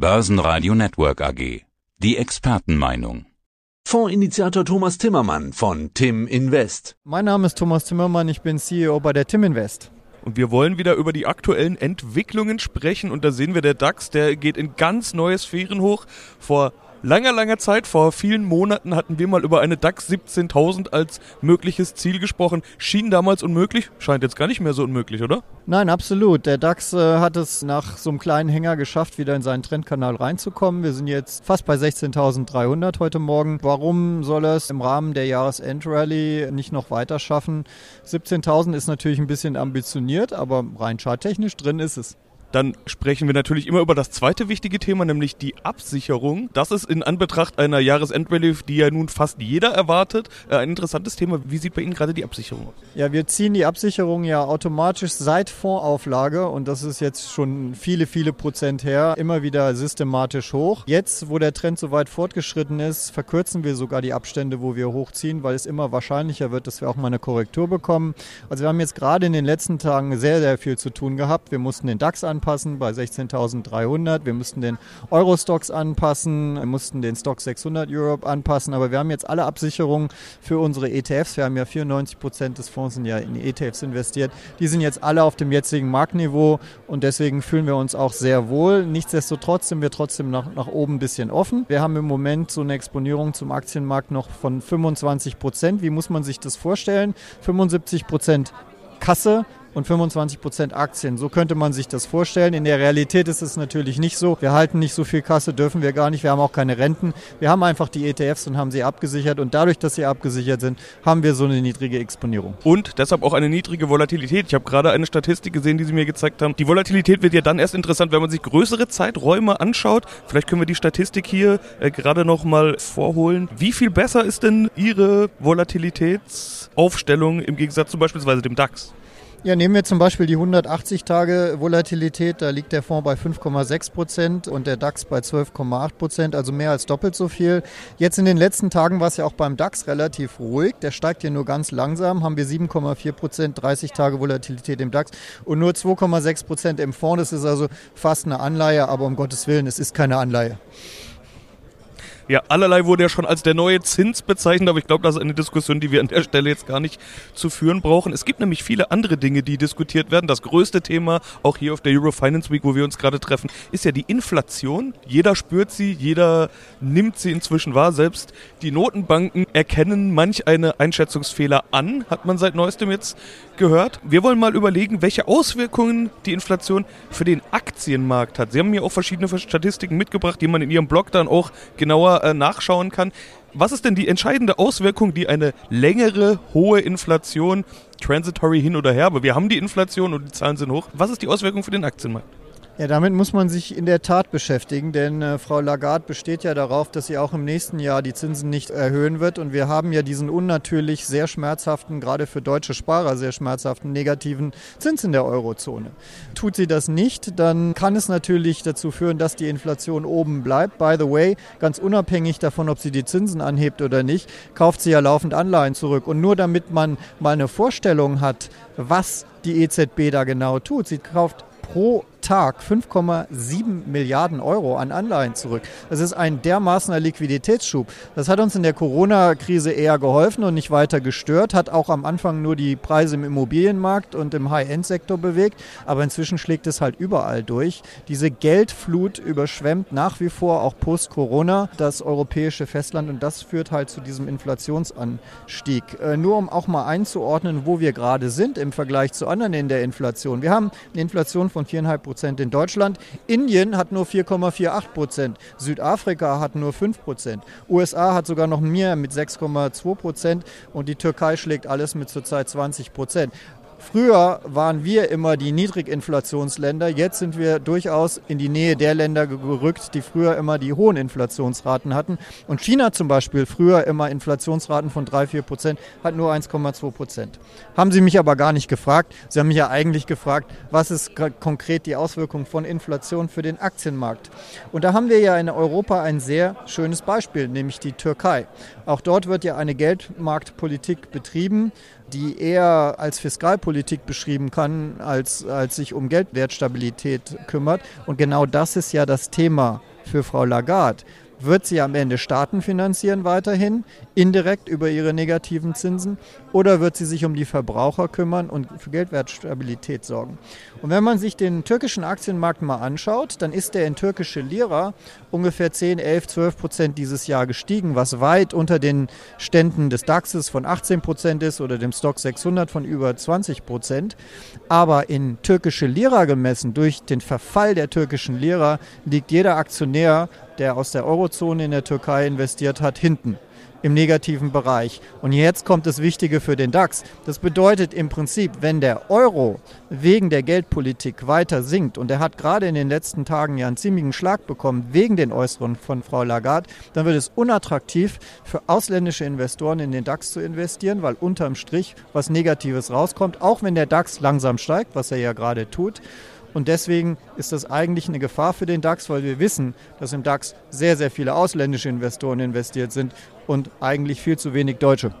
Börsenradio Network AG. Die Expertenmeinung. Fondsinitiator Thomas Timmermann von Tim Invest. Mein Name ist Thomas Timmermann, ich bin CEO bei der Tim Invest. Und wir wollen wieder über die aktuellen Entwicklungen sprechen. Und da sehen wir, der DAX, der geht in ganz neue Sphären hoch. Vor langer, langer Zeit, vor vielen Monaten, hatten wir mal über eine DAX 17.000 als mögliches Ziel gesprochen. Schien damals unmöglich, scheint jetzt gar nicht mehr so unmöglich, oder? Nein, absolut. Der DAX äh, hat es nach so einem kleinen Hänger geschafft, wieder in seinen Trendkanal reinzukommen. Wir sind jetzt fast bei 16.300 heute Morgen. Warum soll er es im Rahmen der Jahresendrallye nicht noch weiter schaffen? 17.000 ist natürlich ein bisschen ambitioniert, aber rein charttechnisch drin ist es. Dann sprechen wir natürlich immer über das zweite wichtige Thema, nämlich die Absicherung. Das ist in Anbetracht einer Jahresendrallye, die ja nun fast jeder erwartet, äh, ein interessantes Thema. Wie sieht bei Ihnen gerade die Absicherung aus? Ja, wir ziehen die Absicherung ja automatisch seit Fondsauflage und das ist jetzt schon viele, viele Prozent her, immer wieder systematisch hoch. Jetzt, wo der Trend so weit fortgeschritten ist, verkürzen wir sogar die Abstände, wo wir hochziehen, weil es immer wahrscheinlicher wird, dass wir auch mal eine Korrektur bekommen. Also wir haben jetzt gerade in den letzten Tagen sehr, sehr viel zu tun gehabt. Wir mussten den DAX an anpassen bei 16.300. Wir mussten den Euro-Stocks anpassen, wir mussten den Stock 600 Europe anpassen, aber wir haben jetzt alle Absicherungen für unsere ETFs. Wir haben ja 94 Prozent des Fonds sind ja in ETFs investiert. Die sind jetzt alle auf dem jetzigen Marktniveau und deswegen fühlen wir uns auch sehr wohl. Nichtsdestotrotz sind wir trotzdem nach, nach oben ein bisschen offen. Wir haben im Moment so eine Exponierung zum Aktienmarkt noch von 25 Prozent. Wie muss man sich das vorstellen? 75 Prozent Kasse, und 25 Prozent Aktien. So könnte man sich das vorstellen. In der Realität ist es natürlich nicht so. Wir halten nicht so viel Kasse, dürfen wir gar nicht. Wir haben auch keine Renten. Wir haben einfach die ETFs und haben sie abgesichert. Und dadurch, dass sie abgesichert sind, haben wir so eine niedrige Exponierung. Und deshalb auch eine niedrige Volatilität. Ich habe gerade eine Statistik gesehen, die Sie mir gezeigt haben. Die Volatilität wird ja dann erst interessant, wenn man sich größere Zeiträume anschaut. Vielleicht können wir die Statistik hier äh, gerade noch mal vorholen. Wie viel besser ist denn Ihre Volatilitätsaufstellung im Gegensatz zu beispielsweise dem DAX? Ja, nehmen wir zum Beispiel die 180 Tage Volatilität, da liegt der Fonds bei 5,6 Prozent und der DAX bei 12,8 Prozent, also mehr als doppelt so viel. Jetzt in den letzten Tagen war es ja auch beim DAX relativ ruhig, der steigt hier nur ganz langsam, haben wir 7,4 Prozent 30 Tage Volatilität im DAX und nur 2,6 Prozent im Fonds. Das ist also fast eine Anleihe, aber um Gottes Willen, es ist keine Anleihe. Ja, allerlei wurde ja schon als der neue Zins bezeichnet, aber ich glaube, das ist eine Diskussion, die wir an der Stelle jetzt gar nicht zu führen brauchen. Es gibt nämlich viele andere Dinge, die diskutiert werden. Das größte Thema, auch hier auf der Euro Finance Week, wo wir uns gerade treffen, ist ja die Inflation. Jeder spürt sie, jeder nimmt sie inzwischen wahr. Selbst die Notenbanken erkennen manch eine Einschätzungsfehler an, hat man seit neuestem jetzt gehört. Wir wollen mal überlegen, welche Auswirkungen die Inflation für den Aktienmarkt hat. Sie haben mir auch verschiedene Statistiken mitgebracht, die man in Ihrem Blog dann auch genauer äh, nachschauen kann. Was ist denn die entscheidende Auswirkung, die eine längere, hohe Inflation, transitory hin oder her, aber wir haben die Inflation und die Zahlen sind hoch. Was ist die Auswirkung für den Aktienmarkt? Ja, damit muss man sich in der Tat beschäftigen, denn äh, Frau Lagarde besteht ja darauf, dass sie auch im nächsten Jahr die Zinsen nicht erhöhen wird. Und wir haben ja diesen unnatürlich sehr schmerzhaften, gerade für deutsche Sparer sehr schmerzhaften negativen Zins in der Eurozone. Tut sie das nicht, dann kann es natürlich dazu führen, dass die Inflation oben bleibt. By the way, ganz unabhängig davon, ob sie die Zinsen anhebt oder nicht, kauft sie ja laufend Anleihen zurück. Und nur damit man mal eine Vorstellung hat, was die EZB da genau tut, sie kauft pro Tag 5,7 Milliarden Euro an Anleihen zurück. Das ist ein dermaßener Liquiditätsschub. Das hat uns in der Corona-Krise eher geholfen und nicht weiter gestört, hat auch am Anfang nur die Preise im Immobilienmarkt und im High-End-Sektor bewegt, aber inzwischen schlägt es halt überall durch. Diese Geldflut überschwemmt nach wie vor auch post-Corona das europäische Festland und das führt halt zu diesem Inflationsanstieg. Äh, nur um auch mal einzuordnen, wo wir gerade sind im Vergleich zu anderen in der Inflation. Wir haben eine Inflation von 4,5 Prozent in Deutschland. Indien hat nur 4,48 Prozent. Südafrika hat nur 5 Prozent. USA hat sogar noch mehr mit 6,2 Prozent. Und die Türkei schlägt alles mit zurzeit 20 Prozent. Früher waren wir immer die Niedriginflationsländer. Jetzt sind wir durchaus in die Nähe der Länder gerückt, die früher immer die hohen Inflationsraten hatten. Und China zum Beispiel, früher immer Inflationsraten von 3, 4 Prozent, hat nur 1,2 Prozent. Haben Sie mich aber gar nicht gefragt. Sie haben mich ja eigentlich gefragt, was ist konkret die Auswirkung von Inflation für den Aktienmarkt. Und da haben wir ja in Europa ein sehr schönes Beispiel, nämlich die Türkei. Auch dort wird ja eine Geldmarktpolitik betrieben die eher als Fiskalpolitik beschrieben kann, als, als sich um Geldwertstabilität kümmert. Und genau das ist ja das Thema für Frau Lagarde, wird sie am Ende Staaten finanzieren weiterhin, indirekt über ihre negativen Zinsen, oder wird sie sich um die Verbraucher kümmern und für Geldwertstabilität sorgen? Und wenn man sich den türkischen Aktienmarkt mal anschaut, dann ist der in türkische Lira ungefähr 10, 11, 12 Prozent dieses Jahr gestiegen, was weit unter den Ständen des DAXes von 18 Prozent ist oder dem Stock 600 von über 20 Prozent. Aber in türkische Lira gemessen, durch den Verfall der türkischen Lira, liegt jeder Aktionär, der aus der Eurozone in der Türkei investiert hat, hinten im negativen Bereich. Und jetzt kommt das Wichtige für den DAX. Das bedeutet im Prinzip, wenn der Euro wegen der Geldpolitik weiter sinkt, und er hat gerade in den letzten Tagen ja einen ziemlichen Schlag bekommen wegen den Äußerungen von Frau Lagarde, dann wird es unattraktiv für ausländische Investoren in den DAX zu investieren, weil unterm Strich was Negatives rauskommt, auch wenn der DAX langsam steigt, was er ja gerade tut. Und deswegen ist das eigentlich eine Gefahr für den DAX, weil wir wissen, dass im DAX sehr, sehr viele ausländische Investoren investiert sind und eigentlich viel zu wenig Deutsche.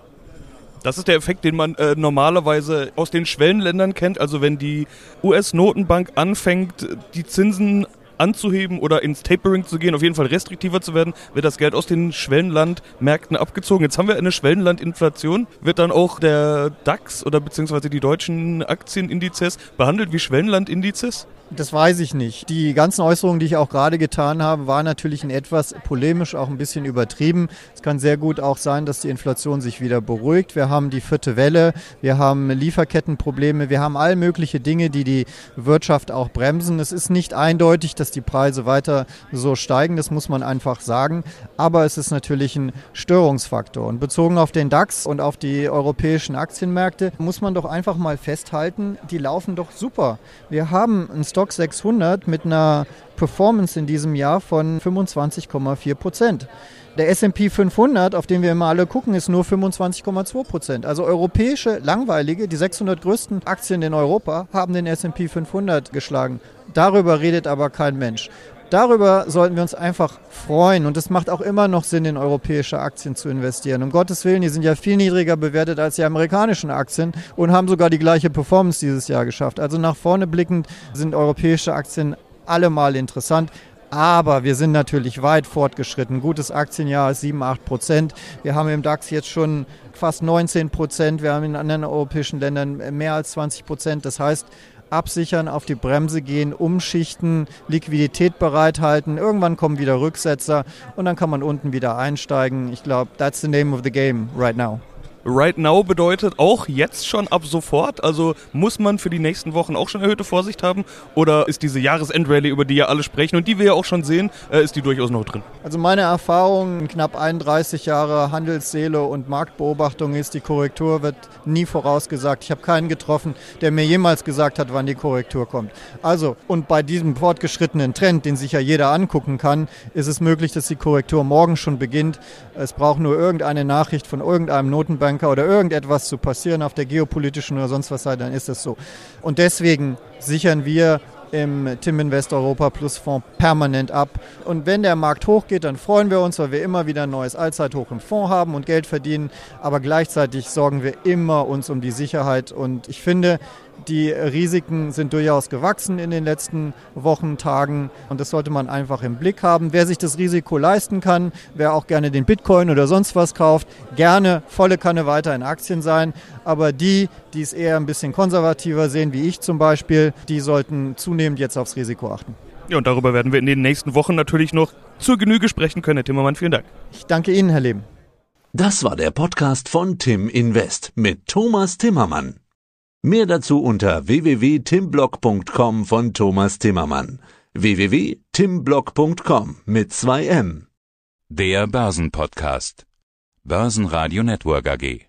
Das ist der Effekt, den man äh, normalerweise aus den Schwellenländern kennt. Also wenn die US-Notenbank anfängt, die Zinsen anzuheben oder ins Tapering zu gehen, auf jeden Fall restriktiver zu werden, wird das Geld aus den Schwellenlandmärkten abgezogen. Jetzt haben wir eine Schwellenlandinflation. Wird dann auch der DAX oder beziehungsweise die deutschen Aktienindizes behandelt wie Schwellenlandindizes? Das weiß ich nicht. Die ganzen Äußerungen, die ich auch gerade getan habe, waren natürlich in etwas polemisch auch ein bisschen übertrieben. Es kann sehr gut auch sein, dass die Inflation sich wieder beruhigt. Wir haben die vierte Welle, wir haben Lieferkettenprobleme, wir haben all mögliche Dinge, die die Wirtschaft auch bremsen. Es ist nicht eindeutig, dass die Preise weiter so steigen, das muss man einfach sagen. Aber es ist natürlich ein Störungsfaktor. Und bezogen auf den DAX und auf die europäischen Aktienmärkte muss man doch einfach mal festhalten, die laufen doch super. Wir haben ein Stock 600 mit einer Performance in diesem Jahr von 25,4 Prozent. Der S&P 500, auf den wir immer alle gucken, ist nur 25,2 Prozent. Also europäische, langweilige, die 600 größten Aktien in Europa haben den S&P 500 geschlagen. Darüber redet aber kein Mensch. Darüber sollten wir uns einfach freuen. Und es macht auch immer noch Sinn, in europäische Aktien zu investieren. Um Gottes Willen, die sind ja viel niedriger bewertet als die amerikanischen Aktien und haben sogar die gleiche Performance dieses Jahr geschafft. Also nach vorne blickend sind europäische Aktien allemal interessant. Aber wir sind natürlich weit fortgeschritten. Gutes Aktienjahr ist 7, 8 Prozent. Wir haben im DAX jetzt schon fast 19 Prozent. Wir haben in anderen europäischen Ländern mehr als 20 Prozent. Das heißt, absichern, auf die Bremse gehen, umschichten, Liquidität bereithalten. Irgendwann kommen wieder Rücksetzer und dann kann man unten wieder einsteigen. Ich glaube, that's the name of the game right now. Right Now bedeutet auch jetzt schon ab sofort. Also muss man für die nächsten Wochen auch schon erhöhte Vorsicht haben? Oder ist diese Jahresendrallye, über die ja alle sprechen und die wir ja auch schon sehen, äh, ist die durchaus noch drin? Also meine Erfahrung, knapp 31 Jahre Handelsseele und Marktbeobachtung ist, die Korrektur wird nie vorausgesagt. Ich habe keinen getroffen, der mir jemals gesagt hat, wann die Korrektur kommt. Also, und bei diesem fortgeschrittenen Trend, den sich ja jeder angucken kann, ist es möglich, dass die Korrektur morgen schon beginnt. Es braucht nur irgendeine Nachricht von irgendeinem Notenbank Banker oder irgendetwas zu passieren auf der geopolitischen oder sonst was Seite, dann ist es so. Und deswegen sichern wir im Tim Invest Europa Plus Fonds permanent ab. Und wenn der Markt hochgeht, dann freuen wir uns, weil wir immer wieder ein neues Allzeithoch im Fonds haben und Geld verdienen. Aber gleichzeitig sorgen wir immer uns um die Sicherheit. Und ich finde, die Risiken sind durchaus gewachsen in den letzten Wochen, Tagen und das sollte man einfach im Blick haben. Wer sich das Risiko leisten kann, wer auch gerne den Bitcoin oder sonst was kauft, gerne volle Kanne weiter in Aktien sein. Aber die, die es eher ein bisschen konservativer sehen, wie ich zum Beispiel, die sollten zunehmend jetzt aufs Risiko achten. Ja, und darüber werden wir in den nächsten Wochen natürlich noch zur Genüge sprechen können. Herr Timmermann, vielen Dank. Ich danke Ihnen, Herr Leben. Das war der Podcast von Tim Invest mit Thomas Timmermann. Mehr dazu unter www.timblock.com von Thomas Timmermann. www.timblock.com mit 2 M. Der Börsenpodcast. Börsenradio Network AG.